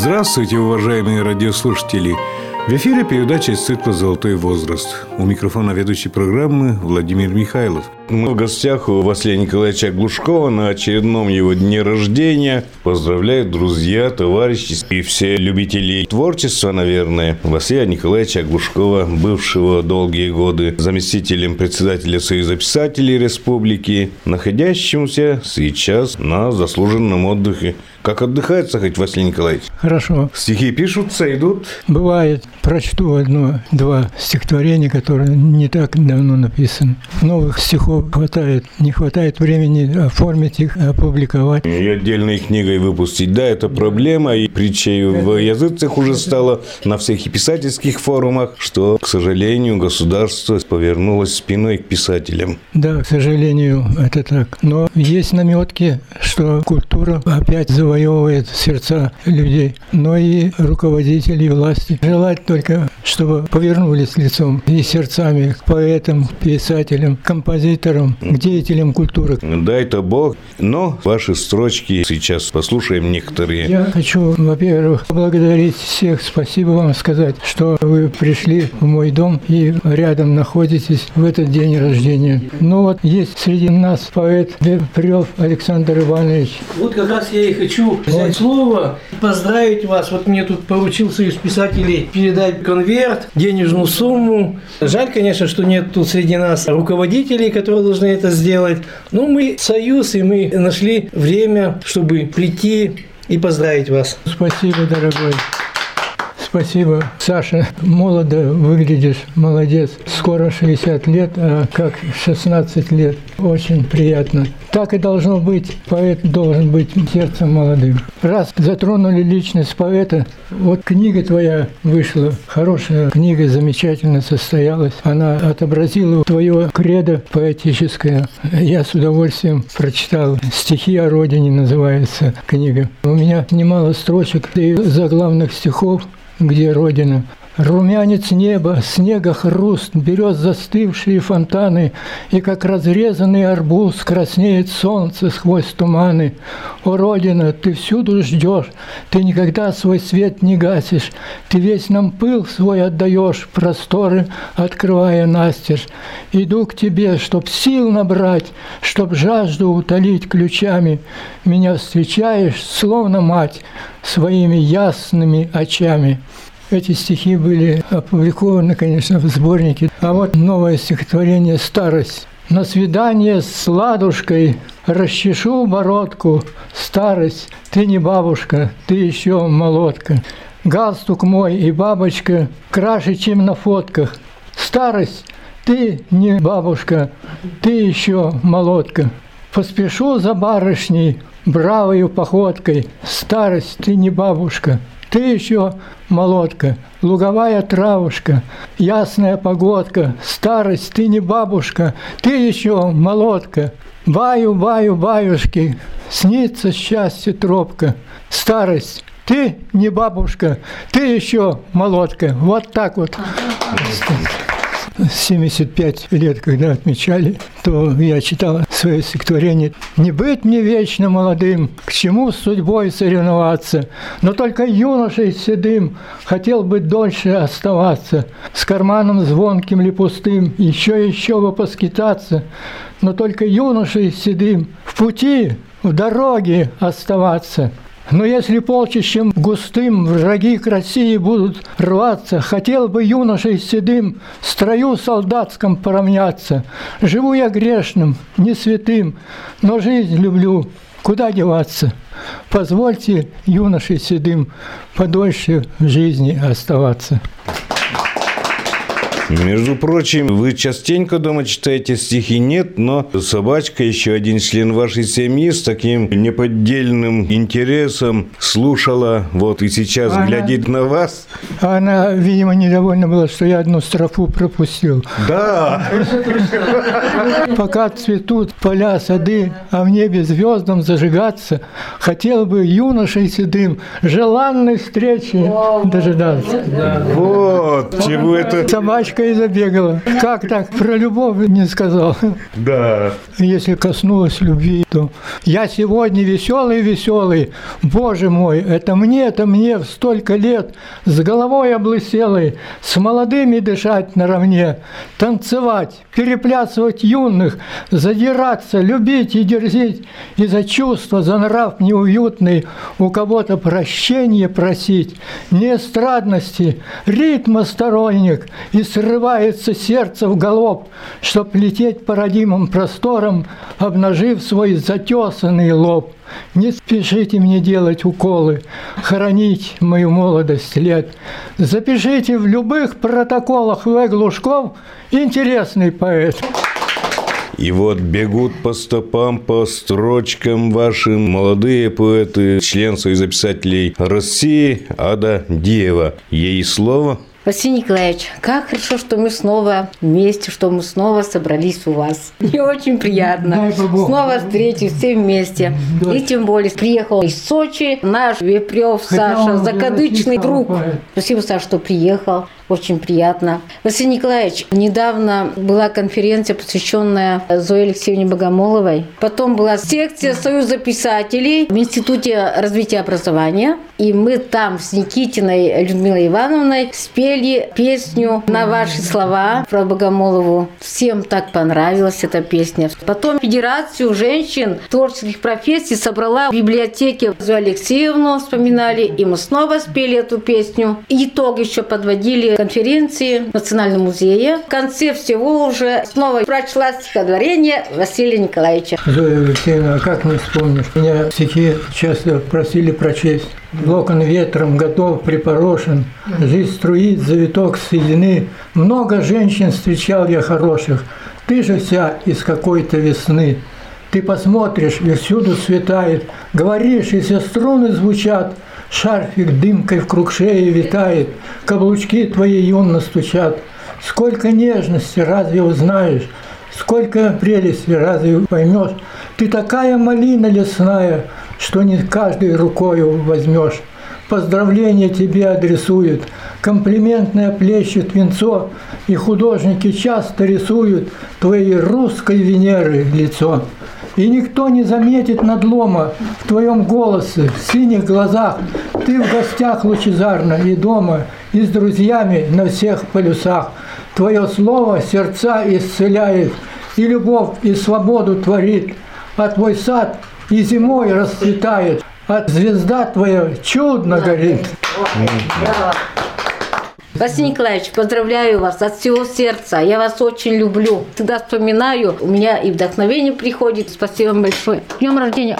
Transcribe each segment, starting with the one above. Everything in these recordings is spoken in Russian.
Здравствуйте, уважаемые радиослушатели! В эфире передача из цикла «Золотой возраст». У микрофона ведущей программы Владимир Михайлов. Мы в гостях у Василия Николаевича Глушкова на очередном его дне рождения. Поздравляют друзья, товарищи и все любители творчества, наверное. Василия Николаевича Глушкова, бывшего долгие годы заместителем председателя Союза писателей Республики, находящимся сейчас на заслуженном отдыхе как отдыхается хоть, Василий Николаевич? Хорошо. Стихи пишутся, идут? Бывает. Прочту одно-два стихотворения, которые не так давно написаны. Новых стихов хватает. Не хватает времени оформить их, опубликовать. И отдельной книгой выпустить. Да, это проблема. И притчей в языцах уже стало на всех и писательских форумах, что, к сожалению, государство повернулось спиной к писателям. Да, к сожалению, это так. Но есть наметки, что культура опять завоевывает завоевывает сердца людей, но и руководителей власти. Желать только, чтобы повернулись лицом и сердцами к поэтам, писателям, композиторам, к деятелям культуры. Дай-то Бог. Но ваши строчки сейчас послушаем некоторые. Я хочу, во-первых, поблагодарить всех, спасибо вам сказать, что вы пришли в мой дом и рядом находитесь в этот день рождения. Ну вот есть среди нас поэт Вепрев Александр Иванович. Вот как раз я и хочу взять слово, поздравить вас. Вот мне тут поручил Союз писателей передать конверт, денежную сумму. Жаль, конечно, что нет тут среди нас руководителей, которые должны это сделать. Но мы союз, и мы нашли время, чтобы прийти и поздравить вас. Спасибо, дорогой. Спасибо. Саша, молодо выглядишь, молодец. Скоро 60 лет, а как 16 лет. Очень приятно. Так и должно быть. Поэт должен быть сердцем молодым. Раз затронули личность поэта, вот книга твоя вышла, хорошая книга, замечательно состоялась. Она отобразила твое кредо поэтическое. Я с удовольствием прочитал. «Стихи о родине» называется книга. У меня немало строчек и заглавных стихов где Родина. Румянец неба, снега хруст, берет застывшие фонтаны, И как разрезанный арбуз краснеет солнце сквозь туманы. О, Родина, ты всюду ждешь, ты никогда свой свет не гасишь, Ты весь нам пыл свой отдаешь, просторы открывая настежь. Иду к тебе, чтоб сил набрать, чтоб жажду утолить ключами. Меня встречаешь, словно мать, своими ясными очами. Эти стихи были опубликованы, конечно, в сборнике. А вот новое стихотворение «Старость». На свидание с ладушкой расчешу бородку. Старость, ты не бабушка, ты еще молодка. Галстук мой и бабочка краше, чем на фотках. Старость, ты не бабушка, ты еще молодка. Поспешу за барышней, бравою походкой. Старость, ты не бабушка, ты еще молодка, луговая травушка, ясная погодка, старость, ты не бабушка, ты еще молодка. Баю, баю, баюшки, снится счастье тропка, старость, ты не бабушка, ты еще молодка. Вот так вот. 75 лет, когда отмечали, то я читал свое стихотворение «Не быть мне вечно молодым, к чему с судьбой соревноваться, но только юношей седым хотел бы дольше оставаться, с карманом звонким ли пустым, еще еще бы поскитаться, но только юношей седым в пути, в дороге оставаться». Но если полчищем густым враги к России будут рваться, хотел бы юношей седым в строю солдатском поравняться. Живу я грешным, не святым, но жизнь люблю, куда деваться? Позвольте юношей седым подольше в жизни оставаться. Между прочим, вы частенько дома читаете стихи? Нет, но собачка, еще один член вашей семьи с таким неподдельным интересом слушала, вот и сейчас она, глядит на вас. Она, видимо, недовольна была, что я одну строфу пропустил. Да! Пока цветут поля, сады, а в небе звездам зажигаться, хотел бы юношей седым желанной встречи дожидаться. Вот! Чего это? Собачка и забегала. Как так? Про любовь не сказал. Да. Если коснулась любви, то я сегодня веселый-веселый. Боже мой, это мне, это мне в столько лет с головой облыселой, с молодыми дышать наравне, танцевать, переплясывать юных, задираться, любить и дерзить, и за чувства, за нрав неуютный у кого-то прощение просить, не эстрадности, ритма сторонник, и срывается сердце в голоб, чтоб лететь по родимым просторам, обнажив свой затесанный лоб. Не спешите мне делать уколы, хоронить мою молодость лет. Запишите в любых протоколах В. Глушков интересный поэт. И вот бегут по стопам, по строчкам вашим молодые поэты, член Союза писателей России Ада Диева. Ей слово. Василий Николаевич, как хорошо, что мы снова вместе, что мы снова собрались у вас. Мне очень приятно. Снова встретить все вместе. И тем более приехал из Сочи наш Вепрев Саша, закадычный друг. Спасибо, Саша, что приехал. Очень приятно. Василий Николаевич, недавно была конференция, посвященная Зое Алексеевне Богомоловой. Потом была секция Союза писателей в Институте развития образования. И мы там с Никитиной Людмилой Ивановной спели песню на ваши слова про Богомолову. Всем так понравилась эта песня. Потом Федерацию женщин творческих профессий собрала в библиотеке Зою Алексеевну, вспоминали, и мы снова спели эту песню. Итог еще подводили конференции в Национальном музее. В конце всего уже снова прочла стихотворение Василия Николаевича. Зоя Алексеевна, а как не вспомнишь? Меня стихи часто просили прочесть. Локон ветром готов, припорошен, Жизнь струит, завиток соедины. Много женщин встречал я хороших, Ты же вся из какой-то весны. Ты посмотришь, и всюду светает, Говоришь, и все струны звучат, Шарфик дымкой в круг шеи витает, Каблучки твои юно стучат. Сколько нежности разве узнаешь, Сколько прелести разве поймешь? Ты такая малина лесная, Что не каждой рукою возьмешь. Поздравления тебе адресуют, комплиментное плещет венцо, И художники часто рисуют Твоей русской Венеры лицо. И никто не заметит надлома в твоем голосе, в синих глазах. Ты в гостях лучезарно и дома, и с друзьями на всех полюсах. Твое слово сердца исцеляет, и любовь, и свободу творит. А твой сад и зимой расцветает, а звезда твоя чудно горит. Василий Николаевич, поздравляю вас от всего сердца. Я вас очень люблю. Всегда вспоминаю, у меня и вдохновение приходит. Спасибо вам большое. Днем рождения!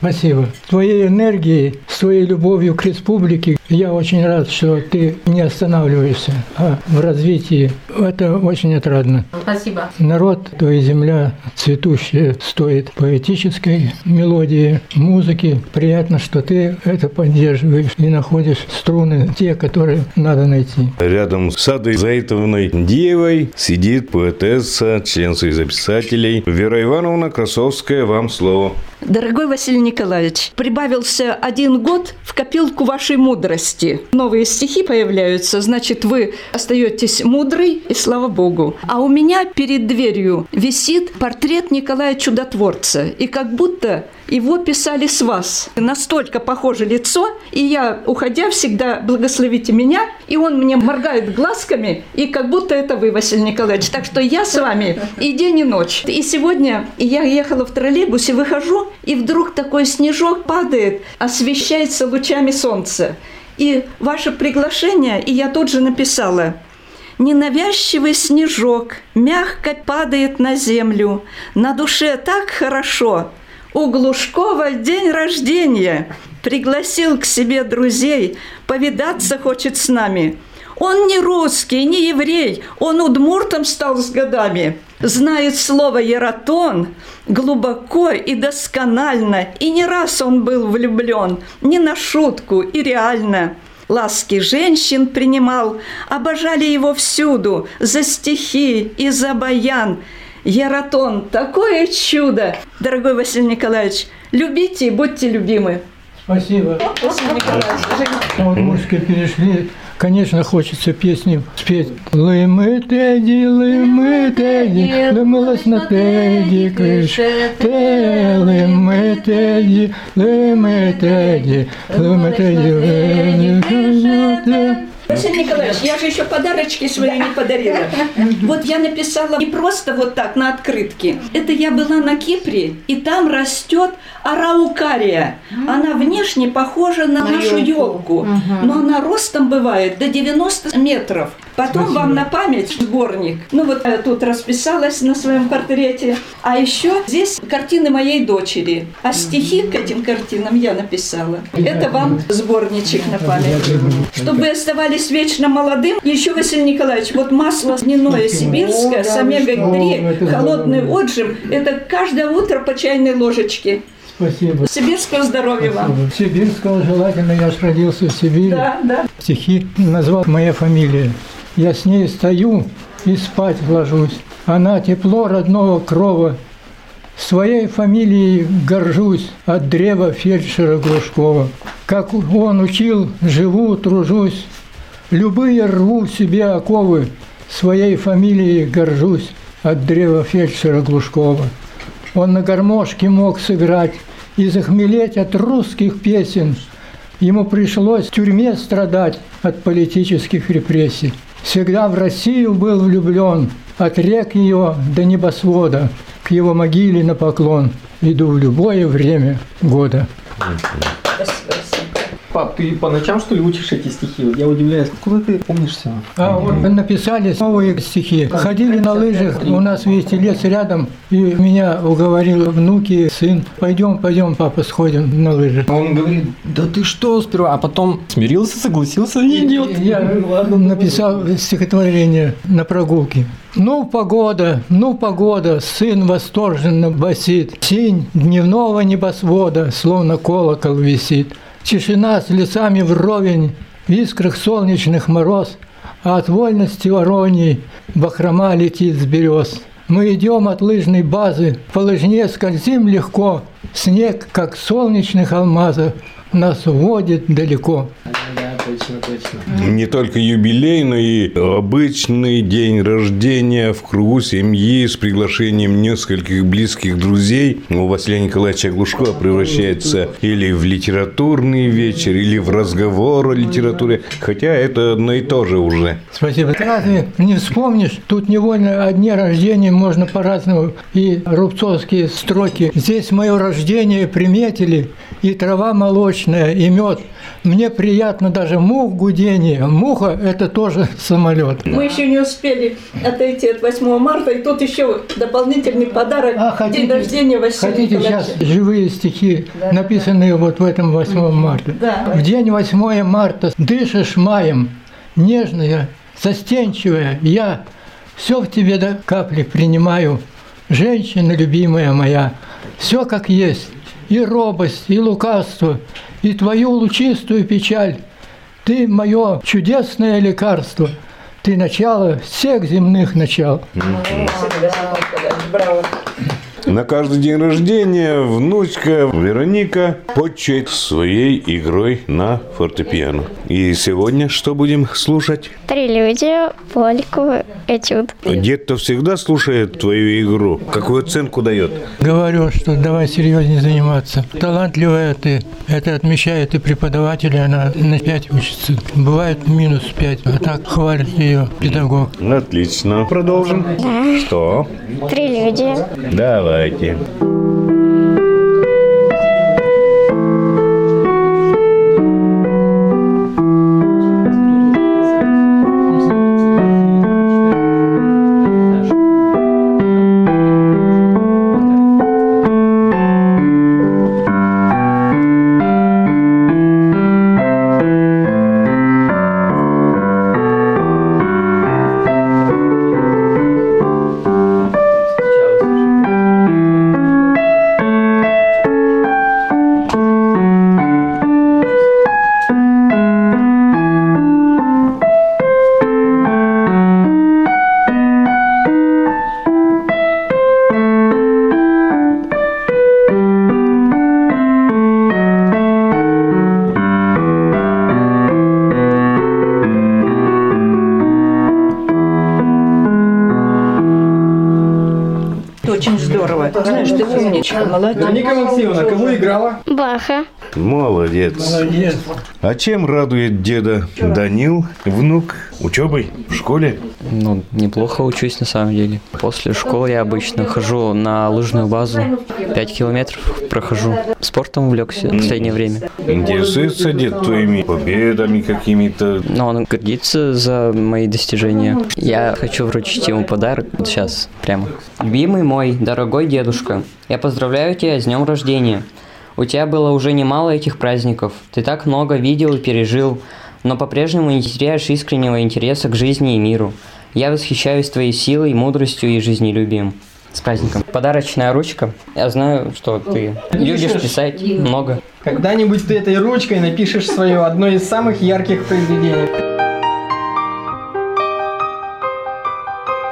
Спасибо. Твоей энергией, своей любовью к республике я очень рад, что ты не останавливаешься а в развитии. Это очень отрадно. Спасибо. Народ, твоя земля цветущая, стоит поэтической мелодии, музыки. Приятно, что ты это поддерживаешь и находишь струны, те, которые надо найти. Рядом с Адой Заитовной Диевой сидит поэтесса, член Союза писателей Вера Ивановна Красовская. Вам слово. Дорогой Василий Николаевич, прибавился один год в копилку вашей мудрости. Новые стихи появляются, значит, вы остаетесь мудрый, и слава Богу. А у меня перед дверью висит портрет Николая Чудотворца, и как будто его писали с вас. Настолько похоже лицо, и я, уходя, всегда благословите меня, и он мне моргает глазками, и как будто это вы, Василий Николаевич. Так что я с вами и день, и ночь. И сегодня я ехала в троллейбусе, выхожу, и вдруг такой снежок падает, освещается лучами солнца. И ваше приглашение, и я тут же написала – Ненавязчивый снежок мягко падает на землю. На душе так хорошо. У Глушкова день рождения. Пригласил к себе друзей, повидаться хочет с нами. Он не русский, не еврей, он удмуртом стал с годами. Знает слово «яратон» глубоко и досконально, и не раз он был влюблен, не на шутку и реально – ласки женщин принимал, обожали его всюду, за стихи и за баян. Яратон, такое чудо! Дорогой Василий Николаевич, любите и будьте любимы. Спасибо. Василий Николаевич, Удмуртские перешли Конечно, хочется песню спеть. Лымы теди, лымы теди, лымылась на теди крыше. Те, лымы теди, лымы теди, лымы теди, лымы теди. Василий Николаевич, я же еще подарочки свои не подарила. Вот я написала не просто вот так на открытке. Это я была на Кипре, и там растет араукария. Она внешне похожа на, нашу елку, но она ростом бывает до 90 метров. Потом вам на память сборник. Ну вот я тут расписалась на своем портрете. А еще здесь картины моей дочери. А стихи к этим картинам я написала. Это вам сборничек на память. Чтобы оставались вечно молодым. Еще, Василий Николаевич, вот масло льняное сибирское с омегой-3, холодный отжим, это каждое утро по чайной ложечке. Спасибо. Сибирского здоровья вам. Сибирского желательно, я ж родился в Сибири. Да, да. Стихи назвал моя фамилия. Я с ней стою и спать ложусь. Она тепло родного крова. Своей фамилией горжусь от древа фельдшера Глушкова. Как он учил, живу, тружусь. Любые рву себе оковы. Своей фамилией горжусь от древа фельдшера Глушкова. Он на гармошке мог сыграть и захмелеть от русских песен. Ему пришлось в тюрьме страдать от политических репрессий. Всегда в Россию был влюблен, от рек ее до небосвода. К его могиле на поклон иду в любое время года. Пап, ты по ночам, что ли, учишь эти стихи? Я удивляюсь, откуда ты помнишь все? А вот написали новые стихи. Ходили на лыжах, у нас весь лес рядом, и меня уговорил внуки, сын, пойдем, пойдем, папа, сходим на лыжи. А он говорит, да ты что сперва? А потом смирился, согласился и идет. Я написал стихотворение на прогулке. Ну, погода, ну, погода, сын восторженно басит. Синь дневного небосвода, словно колокол висит. Тишина с лесами вровень, в искрах солнечных мороз, а от вольности вороней бахрома летит с берез. Мы идем от лыжной базы, по лыжне скользим легко, снег, как солнечных алмазов, нас уводит далеко. Точно. Не только юбилей, но и обычный день рождения в кругу семьи с приглашением нескольких близких друзей у Василия Николаевича Глушкова превращается или в литературный вечер, или в разговор о литературе, хотя это одно и то же уже. Спасибо. Разве не вспомнишь? Тут невольно о дне рождения можно по-разному. И рубцовские строки. Здесь мое рождение приметили, и трава молочная, и мед. Мне приятно даже мух гудение. Муха – это тоже самолет. Мы еще не успели отойти от 8 марта, и тут еще дополнительный подарок. А, День рождения Василия хотите Николаевича. сейчас живые стихи, написанные вот в этом 8 марта. Да. В день 8 марта дышишь маем, нежная, застенчивая, я все в тебе до капли принимаю, женщина любимая моя, все как есть, и робость, и лукавство, и твою лучистую печаль. Ты мое чудесное лекарство, ты начало всех земных начал. На каждый день рождения внучка Вероника почет своей игрой на фортепиано. И сегодня что будем слушать? Прелюдия, Польку, этюд. Дед-то всегда слушает твою игру. Какую оценку дает? Говорю, что давай серьезнее заниматься. Талантливая ты. Это отмечает и преподаватели, она на 5 учится. Бывает минус 5, а так хвалит ее педагог. Отлично. Продолжим. Что? Прелюдия. Давайте. Сейчас. Здорово. Знаешь, ты умничка, молодец. Вероника Максимовна, кого играла? Баха. Молодец. Молодец. А чем радует деда Данил, внук? Учебой в школе? Ну, неплохо учусь на самом деле. После школы я обычно хожу на лыжную базу. 5 километров прохожу. Спортом увлекся в последнее время. Интересуется дед твоими победами какими-то? Но он гордится за мои достижения. Я хочу вручить ему подарок вот сейчас, прямо. Любимый мой, дорогой дедушка, я поздравляю тебя с днем рождения. У тебя было уже немало этих праздников. Ты так много видел и пережил, но по-прежнему не теряешь искреннего интереса к жизни и миру. Я восхищаюсь твоей силой, мудростью и жизнелюбием. С праздником. Подарочная ручка. Я знаю, что ты любишь писать много. Когда-нибудь ты этой ручкой напишешь свое одно из самых ярких произведений.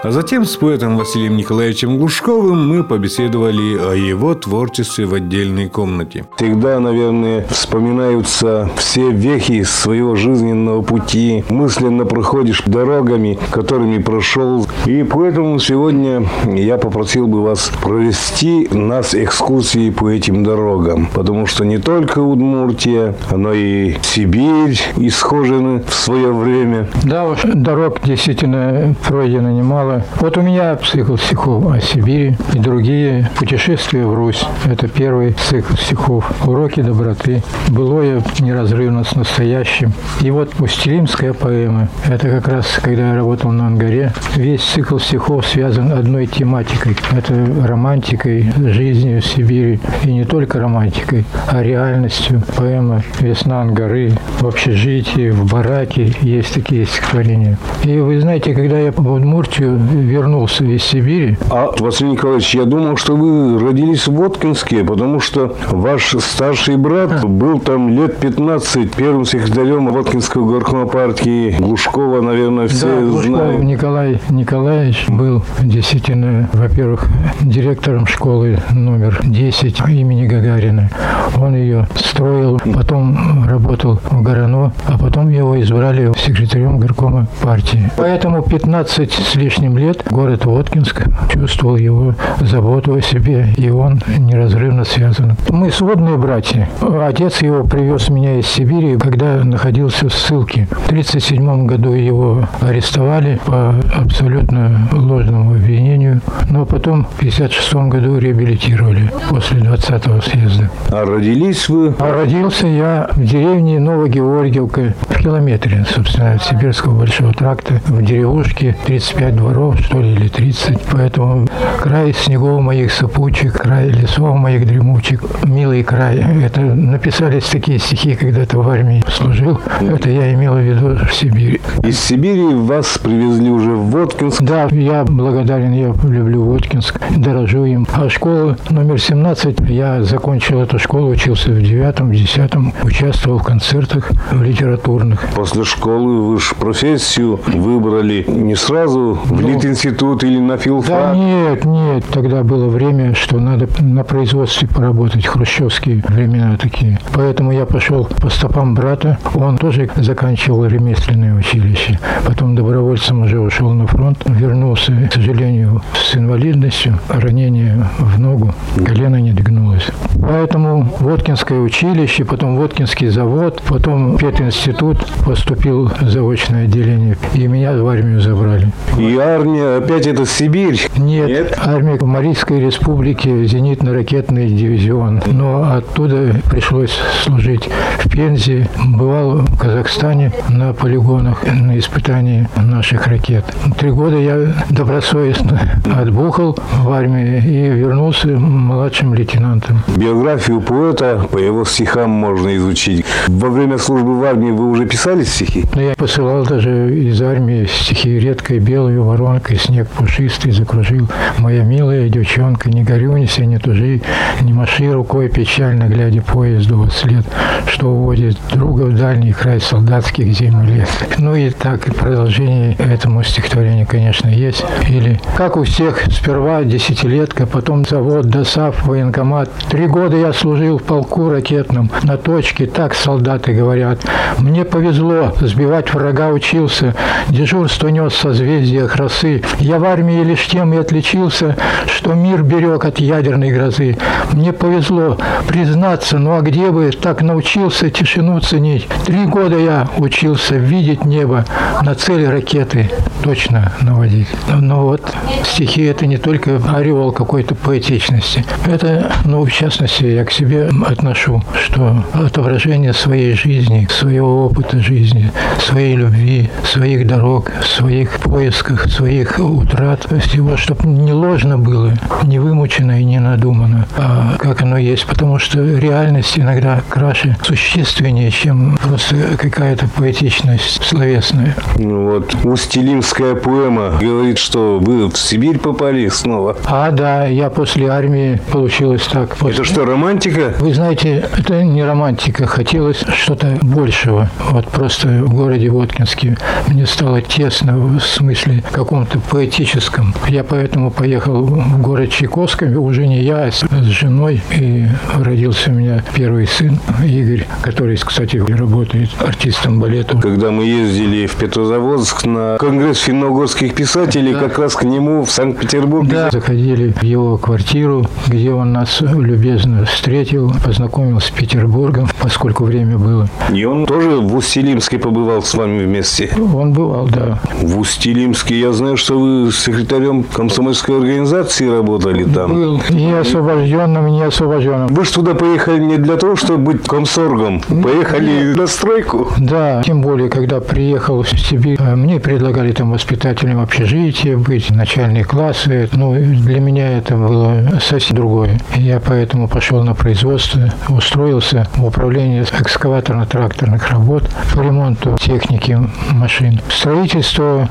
А затем с поэтом Василием Николаевичем Глушковым мы побеседовали о его творчестве в отдельной комнате. Всегда, наверное, вспоминаются все вехи своего жизненного пути. Мысленно проходишь дорогами, которыми прошел. И поэтому сегодня я попросил бы вас провести нас экскурсии по этим дорогам. Потому что не только Удмуртия, но и Сибирь исхожены в свое время. Да уж, дорог действительно пройдено немало. Вот у меня цикл стихов о Сибири и другие путешествия в Русь. Это первый цикл стихов. Уроки доброты. Былое неразрывно с настоящим. И вот Устилимская поэма. Это как раз, когда я работал на Ангаре. Весь цикл стихов связан одной тематикой. Это романтикой, жизнью в Сибири. И не только романтикой, а реальностью. Поэма «Весна Ангары», в общежитии, в бараке есть такие стихотворения. И вы знаете, когда я в Удмуртию вернулся из Сибири. А, Василий Николаевич, я думал, что вы родились в Воткинске, потому что ваш старший брат был там лет 15 первым секретарем Воткинского горкома партии. Глушкова, наверное, все да, Глушков знают. Николай Николаевич был действительно, во-первых, директором школы номер 10 имени Гагарина. Он ее строил, потом работал в Горано, а потом его избрали секретарем горкома партии. Поэтому 15 с лишним лет город Воткинск чувствовал его заботу о себе, и он неразрывно связан. Мы сводные братья. Отец его привез меня из Сибири, когда находился в ссылке. В 1937 году его арестовали по абсолютно ложному обвинению, но потом в 1956 году реабилитировали после 20-го съезда. А родились вы? А родился я в деревне Новогеоргиевка, в километре, собственно, от Сибирского большого тракта, в деревушке 35 дворов, что ли, или 30. Поэтому край снегов моих сыпучих, край лесов моих дремучих, милый край. Это написались такие стихи, когда ты в армии служил. Это я имел в виду в Сибири. Из Сибири вас привезли уже в Воткинск. Да, я благодарен, я люблю Воткинск, дорожу им. А школа номер 17, я закончил эту школу, учился в девятом, в десятом, участвовал в концертах в литературных. После школы вы же профессию выбрали не сразу в Литинститут или на Да филфак. нет, нет, тогда было время, что надо на производстве поработать, хрущевские времена такие. Поэтому я пошел по стопам брата, он тоже заканчивал ремесленное училище. Потом добровольцем уже ушел на фронт, вернулся, к сожалению, с инвалидностью, ранение в ногу, колено не догнулось. Поэтому Воткинское училище, потом Воткинский завод, потом пединститут, поступил в заочное отделение, и меня в армию забрали. И армия, опять это Сибирь. Нет, Нет? армия Марийской республике, зенитно-ракетный дивизион. Но оттуда пришлось служить в Пензе. Бывал в Казахстане на полигонах на испытании наших ракет. Три года я добросовестно отбухал в армии и вернулся младшим лейтенантом. Биографию поэта по его стихам можно изучить. Во время службы в армии вы уже писали стихи? Но я посылал даже из армии стихи «Редкой белой воронкой, снег пушистый закружил. Моя милая девчонка, не горюнься, не тужи, не маши рукой печально, глядя поезду во след, что уводит друга в дальний край солдатских зим и лет». Ну и так продолжение этому стихотворению, конечно, есть. Или «Как у всех, сперва десятилетка, потом завод, ДОСАФ, военкомат. Три года я служил в полку ракетном, на точке, так солдаты говорят. Мне повезло, сбивать врага учился, дежурство нес в созвездиях росы. Я в армии лишь тем и отличился, что мир берег от ядерной грозы. Мне повезло признаться, ну а где бы так научился тишину ценить? Три года я учился видеть небо, на цели ракеты точно наводить. Но вот стихи это не только ореол какой-то поэтичности. Это, ну, в частности, я к себе отношу, что отображение своей жизни, своего опыта жизни, своей любви, своих дорог, своих поисках, своих утрат, всего, чтобы не ложно было, не вымучено и не надумано, а как оно есть. Потому что реальность иногда краше, существеннее, чем просто какая-то поэтичность словесная. Ну вот, Устилимская поэма говорит, что вы в Сибирь попали снова. А, да, я после армии получилось так. После... Это что, романтика? Вы знаете, это не романтика, хотелось что-то большего. Вот просто в городе Воткинске мне стало тесно в смысле каком-то поэтическом. Я поэтому поехал в город Чайковском, уже не я, а с женой, и родился у меня первый сын Игорь, который, кстати, работает артистом балета. Когда мы ездили в Петрозаводск на конгресс финно-угорских писателей, да. как раз к нему в Санкт-Петербург. Да, заходили в его квартиру, где он нас любезно встретил, познакомил с Петербургом, поскольку время было. И он тоже в Устилимске побывал с вами вместе? Он бывал, да. В Устилимске я знаю, что вы секретарем комсомольской организации работали там. Был не освобожденным, не освобожденным. Вы же туда поехали не для того, чтобы быть комсоргом. Поехали на стройку. Да, тем более, когда приехал в Сибирь, э, мне предлагали там воспитателем общежития быть, начальные классы. Ну, для меня это было совсем другое. Я поэтому пошел на производство, устроился в управление экскаваторно-тракторных работ по ремонту техники машин. Строительство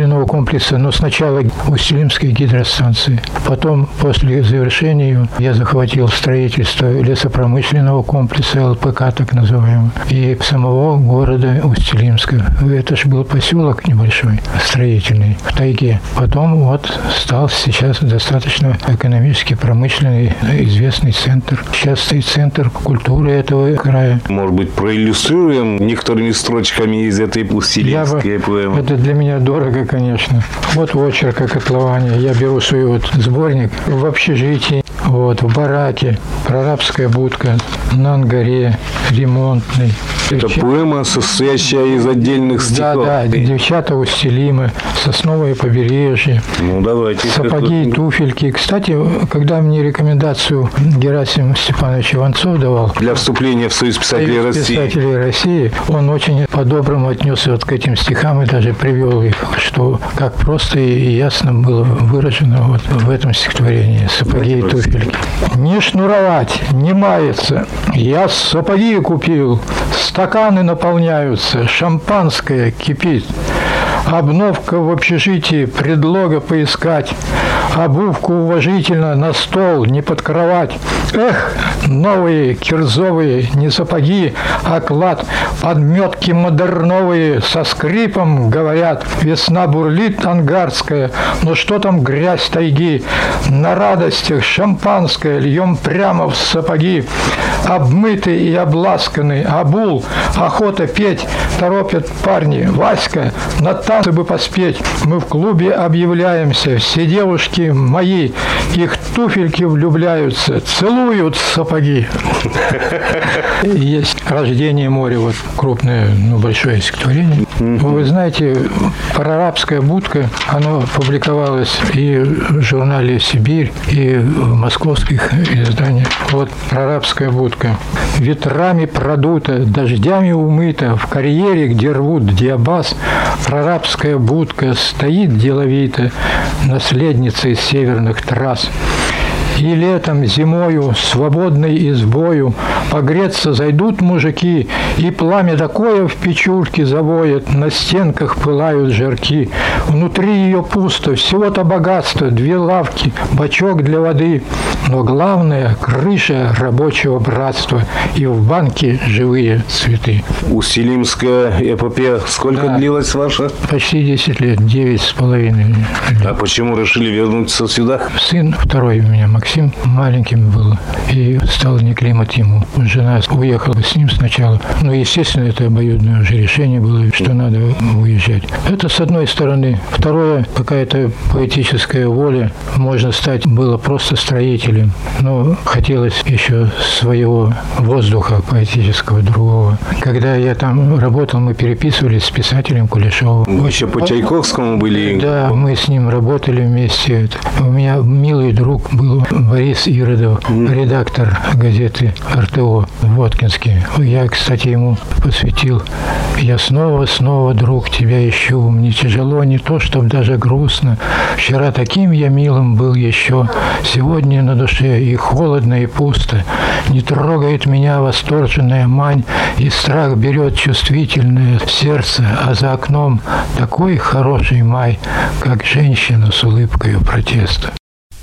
лесопромышленного комплекса, но сначала Устилимской гидростанции. Потом, после завершения ее, я захватил строительство лесопромышленного комплекса ЛПК, так называемого, и самого города Устилимска. Это же был поселок небольшой, строительный, в тайге. Потом вот стал сейчас достаточно экономически промышленный, известный центр. Сейчас стоит центр культуры этого края. Может быть, проиллюстрируем некоторыми строчками из этой Устилимской поэмы? Это для меня дорого, конечно. Вот очерк о котловане. Я беру свой вот сборник в общежитии, вот, в бараке, прорабская будка, на ангаре, ремонтный. Это Девчат... поэма, состоящая из отдельных стихов. Да, да, девчата устелимы, сосновое побережье. Ну, давайте. Сапоги и туфельки. Кстати, когда мне рекомендацию Герасим Степанович Иванцов давал... Для вступления в Союз писателей Союз России. писателей России, он очень по-доброму отнесся вот к этим стихам и даже привел их, что как просто и ясно было выражено вот в этом стихотворении «Сапоги и туфельки». Не шнуровать, не маяться. Я сапоги купил, стаканы наполняются, шампанское кипит. Обновка в общежитии, предлога поискать. Обувку уважительно на стол, не под кровать. Эх, новые кирзовые, не сапоги, а клад. Подметки модерновые со скрипом говорят. Весна бурлит ангарская, но что там грязь тайги? На радостях шампанское льем прямо в сапоги. Обмытый и обласканный, обул, охота петь, торопят парни. Васька, на танцы бы поспеть. Мы в клубе объявляемся, все девушки мои, их туфельки влюбляются, целуют сапоги. Есть «Рождение моря», вот крупное, ну, большое стихотворение. Вы знаете, прорабская будка, оно публиковалось и в журнале «Сибирь», и в московских изданиях. Вот прорабская будка. Ветрами продута, дождями умыта, в карьере, где рвут диабаз, прорабская будка стоит деловито, наследница из северных трасс. И летом, зимою, свободной избою, Погреться зайдут мужики, И пламя такое в печурке завоет, На стенках пылают жарки. Внутри ее пусто, всего-то богатство, Две лавки, бачок для воды, Но главное — крыша рабочего братства, И в банке живые цветы. Устилимская эпопея сколько да. длилась ваша? Почти 10 лет, девять с половиной. А почему решили вернуться сюда? Сын второй у меня, Максим Максим маленьким был, и стал не климат ему. Жена уехала с ним сначала. Ну, естественно, это обоюдное уже решение было, что надо уезжать. Это с одной стороны. Второе, какая-то поэтическая воля. Можно стать, было просто строителем, но хотелось еще своего воздуха поэтического другого. Когда я там работал, мы переписывались с писателем Кулешовым. Вы еще по Чайковскому были? Да, мы с ним работали вместе. У меня милый друг был Борис Иродов, редактор газеты РТО Воткинский. Я, кстати, ему посвятил «Я снова, снова, друг, тебя ищу. Мне тяжело, не то, чтобы даже грустно. Вчера таким я милым был еще. Сегодня на душе и холодно, и пусто. Не трогает меня восторженная мань, и страх берет чувствительное сердце, а за окном такой хороший май, как женщина с улыбкой протеста.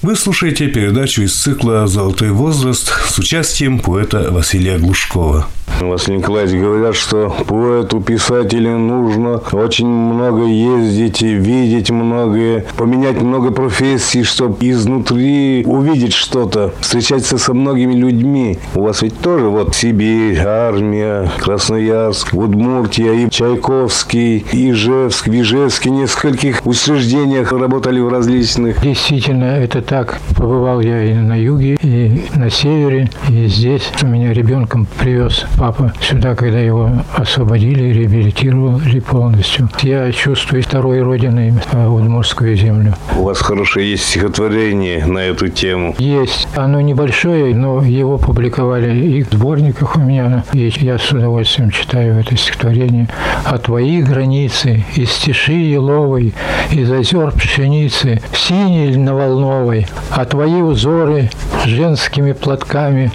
Вы слушаете передачу из цикла «Золотой возраст» с участием поэта Василия Глушкова. Василий Николаевич, говорят, что поэту, писателю нужно очень много ездить, видеть многое, поменять много профессий, чтобы изнутри увидеть что-то, встречаться со многими людьми. У вас ведь тоже вот Сибирь, армия, Красноярск, Удмуртия, и Чайковский, Ижевск, Вижевский, нескольких учреждениях работали в различных. Действительно, это так. Побывал я и на юге, и на севере, и здесь. Меня ребенком привез папа сюда, когда его освободили, реабилитировали полностью. Я чувствую второй родиной Удмуртскую землю. У вас хорошее есть стихотворение на эту тему? Есть. Оно небольшое, но его публиковали и в сборниках у меня. И я с удовольствием читаю это стихотворение. «О твои границы, из тиши еловой, из озер пшеницы, синей льноволновой, а твои узоры женскими платками,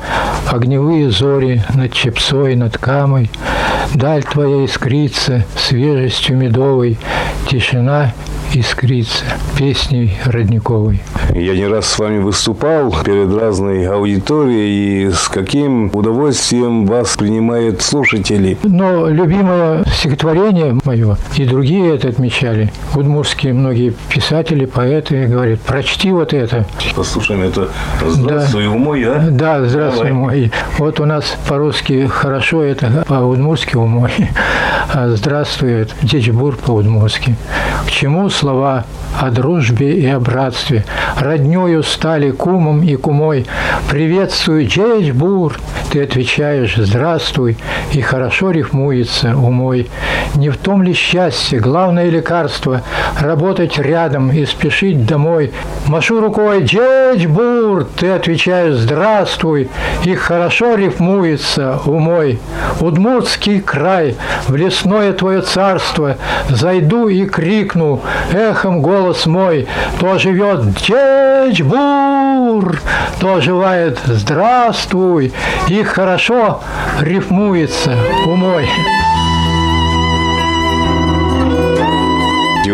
огневые зори над чепсой, над камой, даль твоя искрится свежестью медовой, тишина искрится песней родниковой. Я не раз с вами выступал перед разной аудиторией, и с каким удовольствием вас принимают слушатели. Но любимое стихотворение мое, и другие это отмечали, удмурские многие писатели, поэты говорят, прочти вот это. Послушаем это «Здравствуй, да. умой», а? Да, «Здравствуй, Давай. умой». Вот у нас по-русски хорошо это, по-удмурски умой. А «Здравствуй» – Дечбур по-удмурски. К чему слова о дружбе и о братстве. Роднёю стали кумом и кумой. Приветствую, Джейджбур. Ты отвечаешь «Здравствуй», и хорошо рифмуется умой. Не в том ли счастье, главное лекарство – работать рядом и спешить домой. Машу рукой «Джейджбур», ты отвечаешь «Здравствуй», и хорошо рифмуется умой. Удмуртский край, в лесное твое царство, зайду и крикну, эхом голос мой, то живет Джечбур, то живает здравствуй, и хорошо рифмуется умой.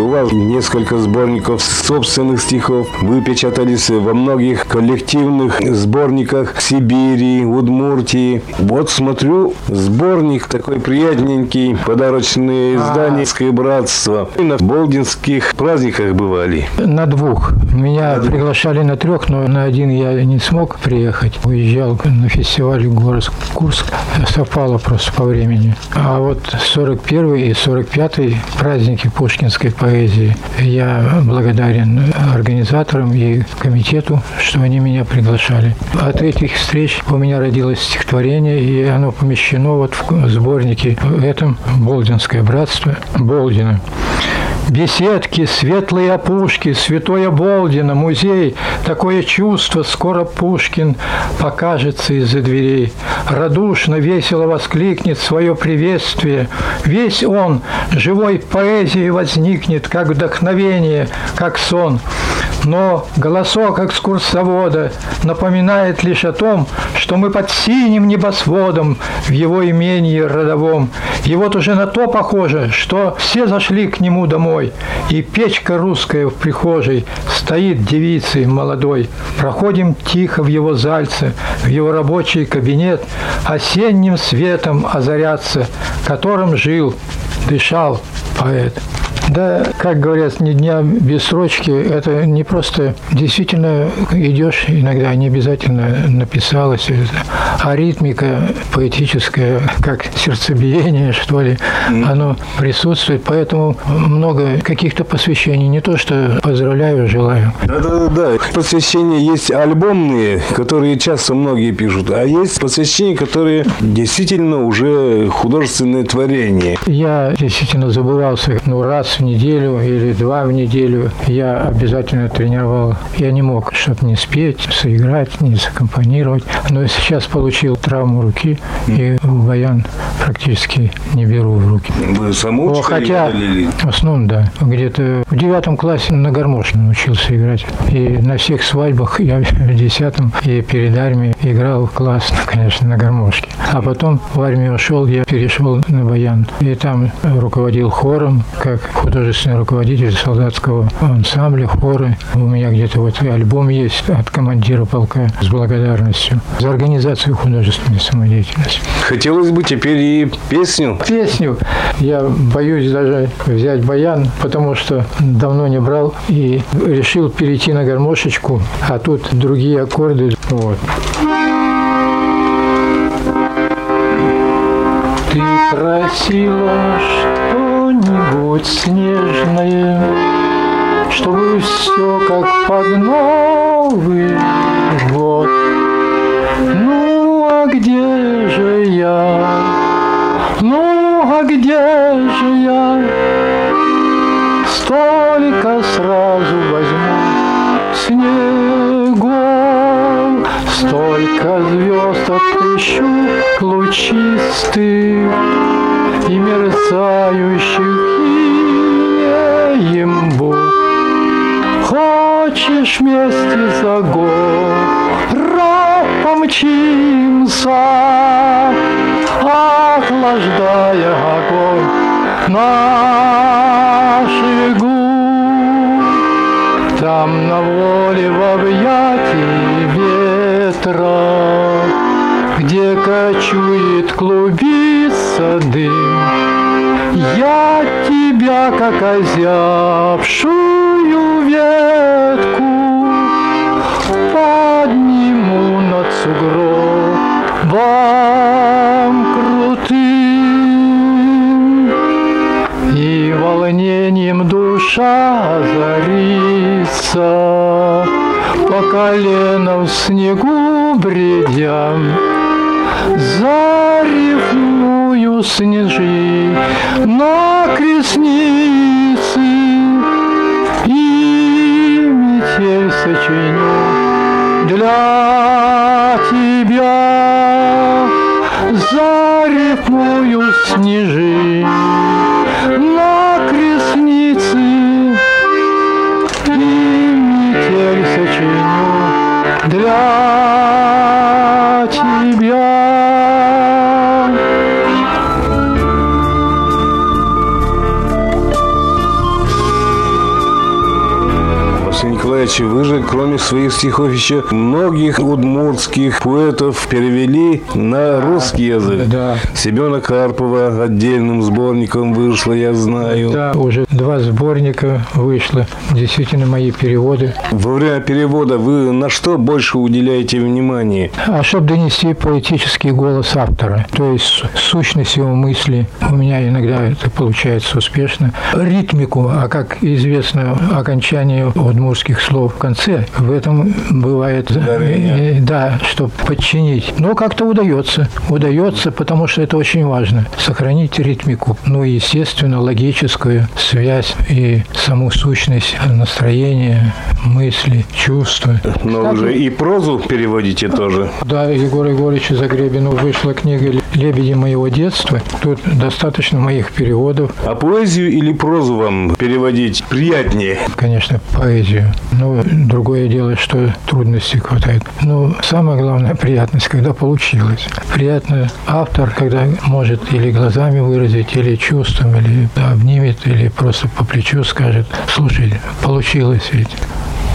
Вас несколько сборников собственных стихов. Вы печатались во многих коллективных сборниках Сибири, Удмуртии. Вот смотрю, сборник такой приятненький, подарочные издания «Ское братство». И на болдинских праздниках бывали. На двух. Меня на приглашали на трех, но на один я не смог приехать. Уезжал на фестиваль в город Курск. Совпало просто по времени. А вот 41 и 45 праздники Пушкинской поэзии поэзии. Я благодарен организаторам и комитету, что они меня приглашали. От этих встреч у меня родилось стихотворение, и оно помещено вот в сборнике в этом «Болдинское братство» Болдина. Беседки, светлые опушки, святое Болдина, музей. Такое чувство, скоро Пушкин покажется из-за дверей. Радушно, весело воскликнет свое приветствие. Весь он живой поэзией возникнет, как вдохновение, как сон. Но голосок экскурсовода напоминает лишь о том, что мы под синим небосводом в его имении родовом. И вот уже на то похоже, что все зашли к нему домой, и печка русская в прихожей. Стоит девицей молодой. Проходим тихо в его зальце, в его рабочий кабинет, осенним светом озаряться, которым жил, дышал поэт. Да, как говорят, ни дня без строчки, это не просто действительно идешь, иногда не обязательно написалось, а ритмика поэтическая, как сердцебиение, что ли, оно присутствует, поэтому много каких-то посвящений, не то что поздравляю, желаю. Да-да-да, посвящения есть альбомные, которые часто многие пишут, а есть посвящения, которые действительно уже художественное творение. Я действительно забывался, ну, раз в неделю или два в неделю я обязательно тренировал. Я не мог, чтобы не спеть, сыграть, не саккомпанировать. Но сейчас получил травму руки и баян практически не беру в руки. Вы саму О, хотя, в основном, да. Где-то в девятом классе на гармошке научился играть. И на всех свадьбах я в десятом и перед армией играл классно, конечно, на гармошке. А потом в армию ушел, я перешел на баян. И там руководил хором, как художественный руководитель солдатского ансамбля, хоры. У меня где-то вот альбом есть от командира полка с благодарностью за организацию художественной самодеятельности. Хотелось бы теперь и песню. Песню. Я боюсь даже взять баян, потому что давно не брал и решил перейти на гармошечку, а тут другие аккорды. Вот. Ты просила что-нибудь снежное, Чтобы все как под Новый год. Ну, а где же я? Ну, а где же я? Столько сразу возьму снегом, Столько звезд отыщу лучистых И мерцающих бух. Хочешь вместе за город помчимся, Охлаждая огонь Василий Николаевич, вы же, кроме своих стихов, еще многих удмуртских поэтов перевели на русский язык. Да. Семена Карпова отдельным сборником вышло, я знаю. Да, уже два сборника вышло. Действительно, мои переводы. Во время перевода вы на что больше уделяете внимание? А чтобы донести поэтический голос автора, то есть сущность его мысли, у меня иногда это получается успешно. Ритмику, а как известно, окончание удмуртских слов в конце, в этом бывает, Ударение. э, да, чтобы подчинить. Но как-то удается, удается, потому что это очень важно, сохранить ритмику. Ну и, естественно, логическую связь и саму сущность настроения, мысли, чувства. Но вы же и прозу переводите тоже. Да, Егору Егоровичу Загребину вышла книга «Лебеди моего детства». Тут достаточно моих переводов. А поэзию или прозу вам переводить приятнее? Конечно, поэзию. Но другое дело, что трудностей хватает. Но самая главная приятность, когда получилось. Приятно автор, когда может или глазами выразить, или чувством, или обнимет, или просто по плечу скажет, слушай, получилось ведь.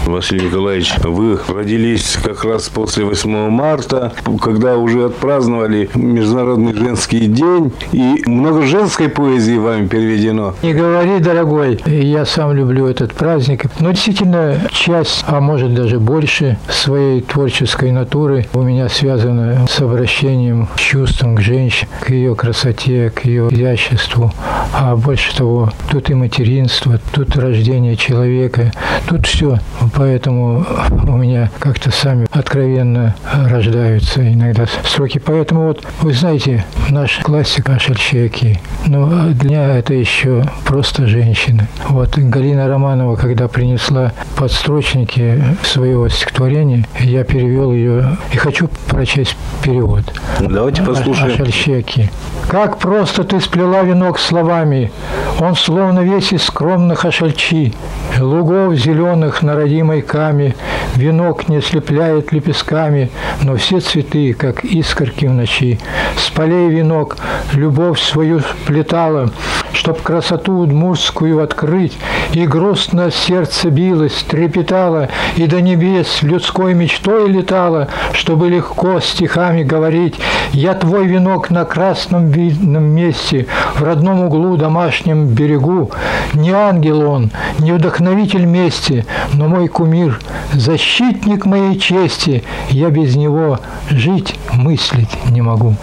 Василий Николаевич, вы родились как раз после 8 марта, когда уже отпраздновали Международный женский день, и много женской поэзии вами переведено. Не говори, дорогой, я сам люблю этот праздник. Но действительно, часть, а может даже больше своей творческой натуры у меня связана с обращением чувством к женщине, к ее красоте, к ее изяществу. А больше того, тут и материнство, тут рождение человека, тут все. Поэтому у меня как-то сами откровенно рождаются иногда строки. Поэтому вот, вы знаете, наш классик Ашельчеки, но для меня это еще просто женщина. Вот Галина Романова, когда принесла подстрочники своего стихотворения, я перевел ее и хочу прочесть перевод. Давайте послушаем. Ашельчеки. Как просто ты сплела венок словами, он словно весь из скромных ошельчи, лугов зеленых на родимой каме, венок не слепляет лепестками, но все цветы, как искорки в ночи. С полей венок любовь свою плетала, чтоб красоту удмурскую открыть, и грустно сердце билось, трепетало, и до небес людской мечтой летало, чтобы легко стихами говорить. Я твой венок на красном видном месте, в родном углу домашнем берегу. Не ангел он, не вдохновитель мести, но мой кумир, защитник моей чести. Я без него жить, мыслить не могу.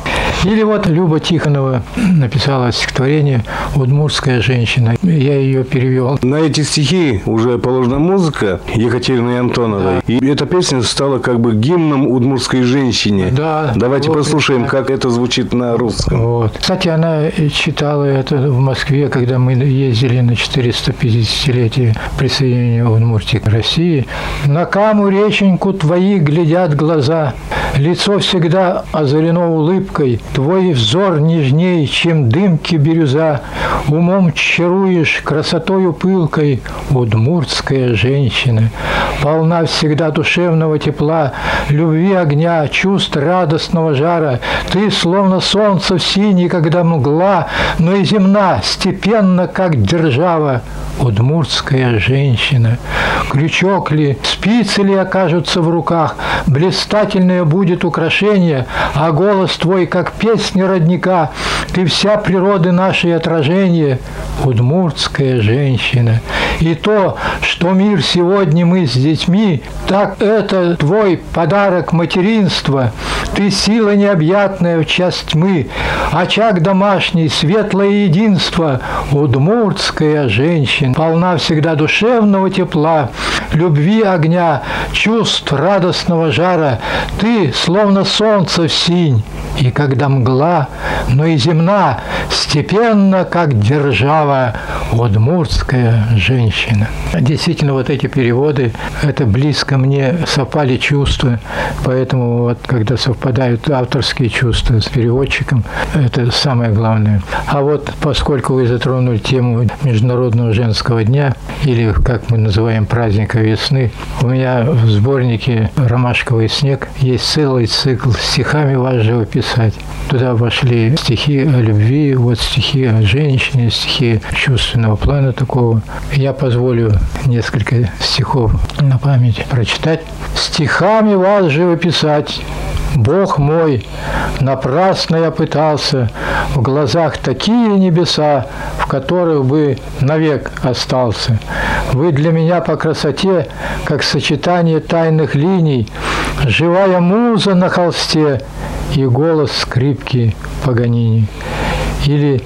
Или вот Люба Тихонова написала стихотворение «Удмуртская женщина». Я ее перевел. На эти стихи уже положена музыка Екатерины Антоновой. Да. И эта песня стала как бы гимном удмуртской женщине. Да. Давайте вот послушаем, как это звучит на русском. Вот. Кстати, она читала это в Москве, когда мы ездили на 450-летие присоединения Удмуртии к России. «На каму реченьку твои глядят глаза, лицо всегда озарено улыбкой, Твой взор нежней, чем дымки бирюза, Умом чаруешь красотою пылкой, Удмуртская женщина. Полна всегда душевного тепла, Любви огня, чувств радостного жара. Ты словно солнце в синей, когда мгла, Но и земна, степенно, как держава, Удмуртская женщина. Крючок ли, спицы ли окажутся в руках, Блистательное будет украшение, А голос твой, как песня родника, Ты вся природы нашей отражение, Удмуртская женщина. И то, что мир сегодня мы с детьми, Так это твой подарок материнства, Ты сила необъятная в час тьмы, Очаг домашний, светлое единство, Удмуртская женщина. Полна всегда душевного тепла, Любви огня, чувств радостного жара, Ты, словно солнце в синь, и когда мгла, но и земна, степенно, как держава, удмуртская женщина. Действительно, вот эти переводы, это близко мне совпали чувства, поэтому вот когда совпадают авторские чувства с переводчиком, это самое главное. А вот поскольку вы затронули тему Международного женского дня, или как мы называем праздника весны, у меня в сборнике «Ромашковый снег» есть целый цикл стихами вас живописать. Туда вошли стихи о любви, вот стихи о женщине, стихи чувственного плана такого. Я позволю несколько стихов на память прочитать. «Стихами вас живописать, Бог мой, напрасно я пытался, в глазах такие небеса, в которых бы навек остался. Вы для меня по красоте, как сочетание тайных линий, живая муза на холсте и голос скрипки Паганини. Или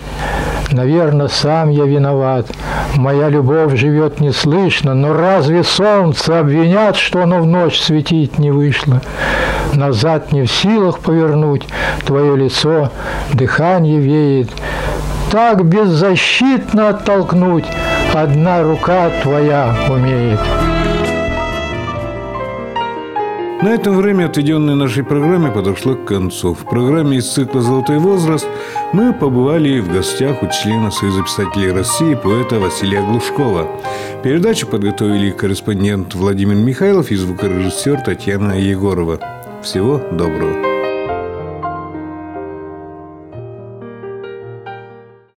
Наверное, сам я виноват. Моя любовь живет неслышно, но разве солнце обвинят, что оно в ночь светить не вышло? Назад не в силах повернуть твое лицо, дыхание веет. Так беззащитно оттолкнуть одна рука твоя умеет. На этом время, отведенное нашей программе, подошло к концу. В программе из цикла «Золотой возраст» мы побывали в гостях у члена Союза писателей России поэта Василия Глушкова. Передачу подготовили корреспондент Владимир Михайлов и звукорежиссер Татьяна Егорова. Всего доброго.